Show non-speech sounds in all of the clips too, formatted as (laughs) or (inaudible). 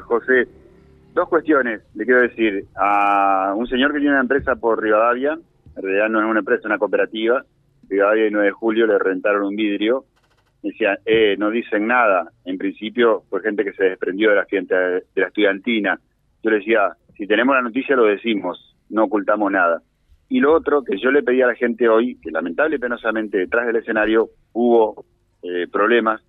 José. Dos cuestiones, le quiero decir. A un señor que tiene una empresa por Rivadavia, en realidad no es una empresa, es una cooperativa, Rivadavia y 9 de julio le rentaron un vidrio. Decía, eh, no dicen nada. En principio fue gente que se desprendió de la, de la estudiantina. Yo le decía, si tenemos la noticia lo decimos, no ocultamos nada. Y lo otro que yo le pedí a la gente hoy, que lamentable y penosamente detrás del escenario hubo eh, problemas,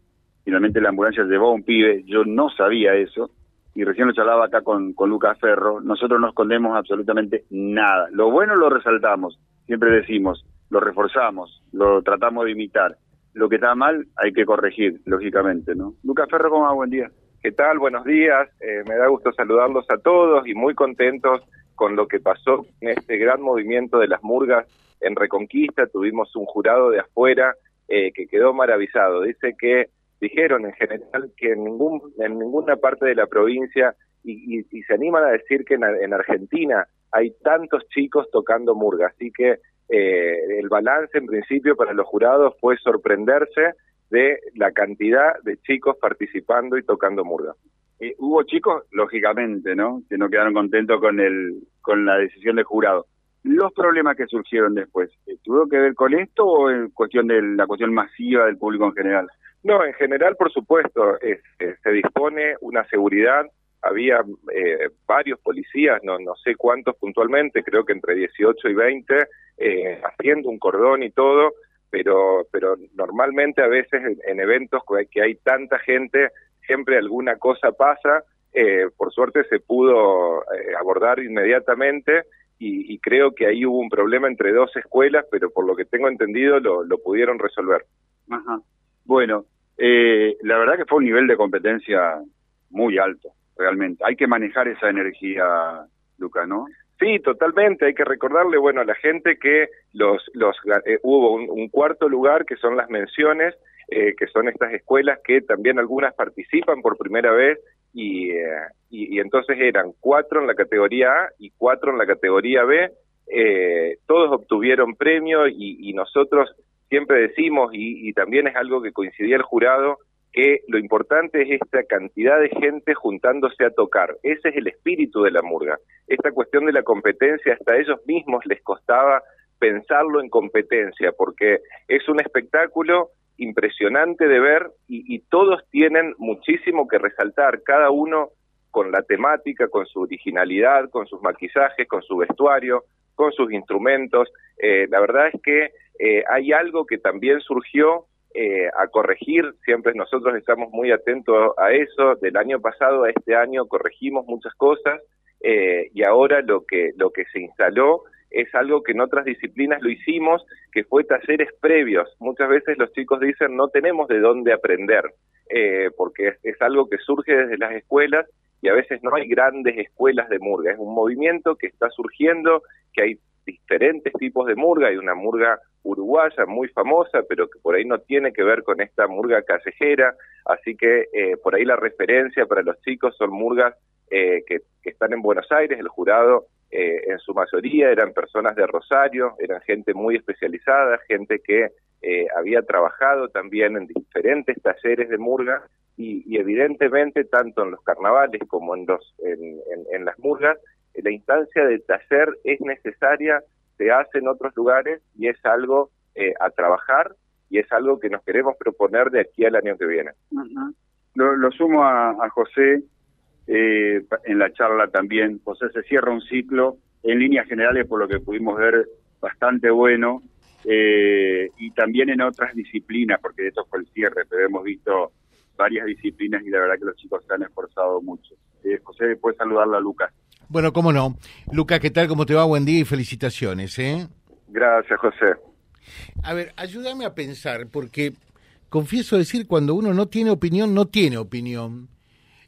finalmente la ambulancia llevó a un pibe, yo no sabía eso, y recién lo charlaba acá con, con Lucas Ferro, nosotros no escondemos absolutamente nada. Lo bueno lo resaltamos, siempre decimos, lo reforzamos, lo tratamos de imitar. Lo que está mal hay que corregir, lógicamente, ¿no? Lucas Ferro, ¿cómo va? Buen día. ¿Qué tal? Buenos días. Eh, me da gusto saludarlos a todos y muy contentos con lo que pasó en este gran movimiento de las murgas en Reconquista. Tuvimos un jurado de afuera eh, que quedó maravillado. Dice que dijeron en general que en, ningún, en ninguna parte de la provincia, y, se animan a decir que en, Argentina hay tantos chicos tocando murga, así que eh, el balance en principio para los jurados fue sorprenderse de la cantidad de chicos participando y tocando murga. Eh, hubo chicos, lógicamente, ¿no? Que no quedaron contentos con el con la decisión del jurado. Los problemas que surgieron después, ¿tuvo que ver con esto o en cuestión de la cuestión masiva del público en general? No, en general, por supuesto, eh, se dispone una seguridad. Había eh, varios policías, no, no sé cuántos puntualmente, creo que entre 18 y 20, eh, haciendo un cordón y todo, pero, pero normalmente a veces en, eventos que hay tanta gente, siempre alguna cosa pasa. por suerte se pudo abordar inmediatamente y, creo que ahí hubo un problema entre dos escuelas, pero por lo que tengo entendido lo, lo pudieron resolver. Ajá. Bueno, eh, la verdad que fue un nivel de competencia muy alto, realmente. Hay que manejar esa energía, Luca, ¿no? Sí, totalmente. Hay que recordarle, bueno, a la gente que los, los eh, hubo un, cuarto lugar que son las menciones, eh, que son estas escuelas que también algunas participan por primera vez y, y, entonces eran cuatro en la categoría A y cuatro en la categoría B. todos obtuvieron premio y, y nosotros siempre decimos, y, también es algo que coincidía el jurado, que lo importante es esta cantidad de gente juntándose a tocar. Ese es el espíritu de la murga. Esta cuestión de la competencia, hasta ellos mismos les costaba pensarlo en competencia, porque es un espectáculo impresionante de ver y, y todos tienen muchísimo que resaltar, cada uno con la temática, con su originalidad, con sus maquillajes, con su vestuario, con sus instrumentos. Eh, la verdad es que eh, hay algo que también surgió eh, a corregir, siempre nosotros estamos muy atentos a eso, del año pasado a este año corregimos muchas cosas y ahora lo que, lo que se instaló es algo que en otras disciplinas lo hicimos, que fue talleres previos. Muchas veces los chicos dicen no tenemos de dónde aprender, porque es, algo que surge desde las escuelas y a veces no hay grandes escuelas de murga. Es un movimiento que está surgiendo, que hay diferentes tipos de murga, hay una murga uruguaya muy famosa, pero que por ahí no tiene que ver con esta murga callejera, así que eh, por ahí la referencia para los chicos son murgas eh, que, están en Buenos Aires, el jurado eh, en su mayoría eran personas de Rosario, eran gente muy especializada, gente que había trabajado también en diferentes talleres de murga. Y, evidentemente tanto en los carnavales como en, los, en, las murgas, la instancia de taller es necesaria, se hace en otros lugares y es algo eh, a trabajar y es algo que nos queremos proponer de aquí al año que viene. lo, sumo a, José eh, en la charla también. José se cierra un ciclo en líneas generales, por lo que pudimos ver, bastante bueno. Eh, y también en otras disciplinas, porque esto fue el cierre, pero hemos visto varias disciplinas y la verdad que los chicos se han esforzado mucho. Eh, José, puedes saludarla a Lucas. Bueno, cómo no. Lucas, ¿qué tal? ¿Cómo te va? Buen día y felicitaciones. ¿eh? Gracias, José. A ver, ayúdame a pensar, porque confieso decir, cuando uno no tiene opinión, no tiene opinión.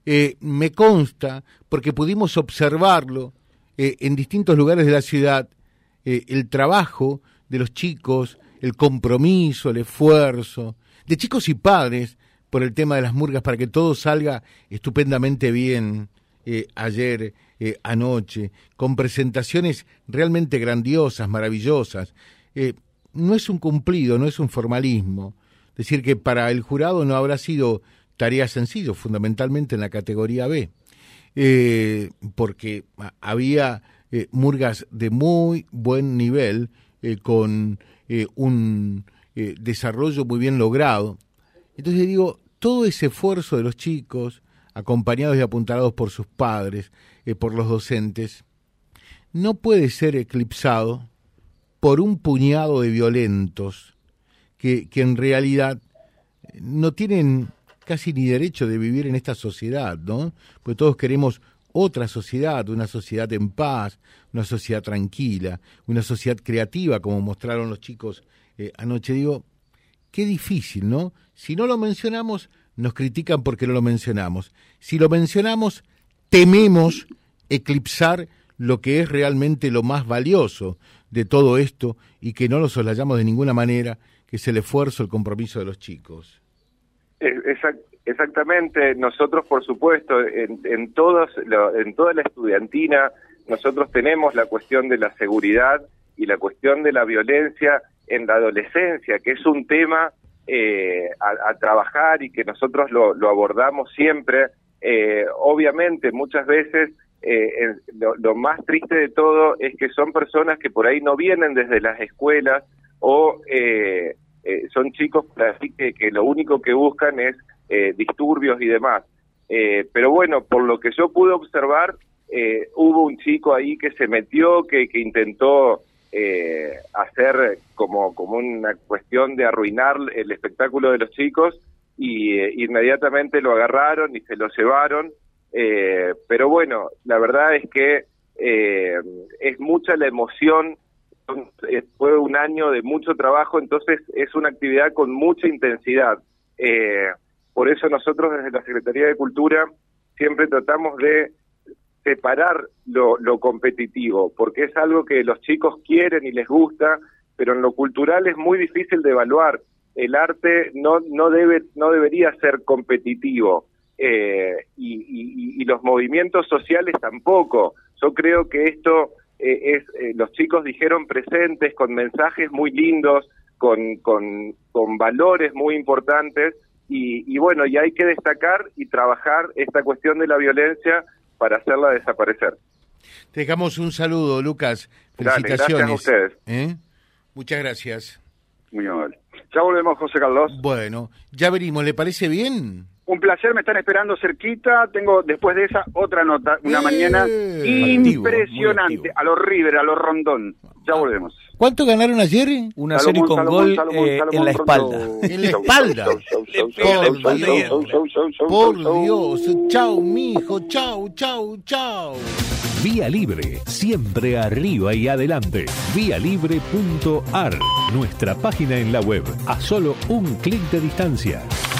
Eh, me consta, porque pudimos observarlo eh, en distintos lugares de la ciudad, el trabajo de los chicos, el compromiso, el esfuerzo, de chicos y padres, por el tema de las murgas para que todo salga estupendamente bien eh, ayer, eh, anoche, con presentaciones realmente grandiosas, maravillosas. Eh, no es un cumplido, no es un formalismo. Decir que para el jurado no habrá sido tarea sencilla, fundamentalmente en la categoría B. porque había eh, murgas de muy buen nivel, con un desarrollo muy bien logrado. Entonces digo, todo ese esfuerzo de los chicos, acompañados y apuntalados por sus padres, por los docentes, no puede ser eclipsado por un puñado de violentos que, que en realidad no tienen casi ni derecho de vivir en esta sociedad, ¿no? Porque todos queremos otra sociedad, una sociedad en paz, una sociedad tranquila, una sociedad creativa, como mostraron los chicos eh, anoche. Digo, qué difícil, ¿no? Si no lo mencionamos, nos critican porque no lo mencionamos. Si lo mencionamos, tememos eclipsar lo que es realmente lo más valioso de todo esto y que no lo soslayamos de ninguna manera, que es el esfuerzo, el compromiso de los chicos. Exactamente, nosotros por supuesto en, en, todos, en toda la estudiantina nosotros tenemos la cuestión de la seguridad y la cuestión de la violencia en la adolescencia, que es un tema eh, a, trabajar y que nosotros lo, abordamos siempre. Eh, obviamente muchas veces eh, lo, lo, más triste de todo es que son personas que por ahí no vienen desde las escuelas o eh, son chicos que, que lo único que buscan es disturbios y demás. Pero bueno, por lo que yo pude observar, hubo un chico ahí que se metió, que, que intentó hacer como, como una cuestión de arruinar el espectáculo de los chicos y inmediatamente lo agarraron y se lo llevaron. pero bueno, la verdad es que es mucha la emoción eh, fue un año de mucho trabajo, entonces es una actividad con mucha intensidad. Eh, por eso nosotros desde la Secretaría de Cultura siempre tratamos de separar lo, competitivo, porque es algo que los chicos quieren y les gusta, pero en lo cultural es muy difícil de evaluar. El arte no, no, debe, no debería ser competitivo eh, y, y los movimientos sociales tampoco. Yo creo que esto eh, es eh, los chicos dijeron presentes con mensajes muy lindos, con, con, con valores muy importantes y, bueno, y hay que destacar y trabajar esta cuestión de la violencia para hacerla desaparecer. Te dejamos un saludo, Lucas. Felicitaciones. gracias a ustedes. ¿Eh? Muchas gracias. Muy amable. Ya volvemos, José Carlos. Bueno, ya venimos. ¿Le parece bien? Un placer, me están esperando cerquita. Tengo después de esa otra nota, una mañana impresionante. a los River, a los Rondón. Ya ah. volvemos. ¿Cuánto ganaron ayer? Una serie con gol eh, en la espalda. (laughs) En la espalda. Por Dios. Chau, mijo. Chau, chau, chau. Vía Libre, siempre arriba y adelante. Vialibre.ar, nuestra página en la web, a solo un clic de distancia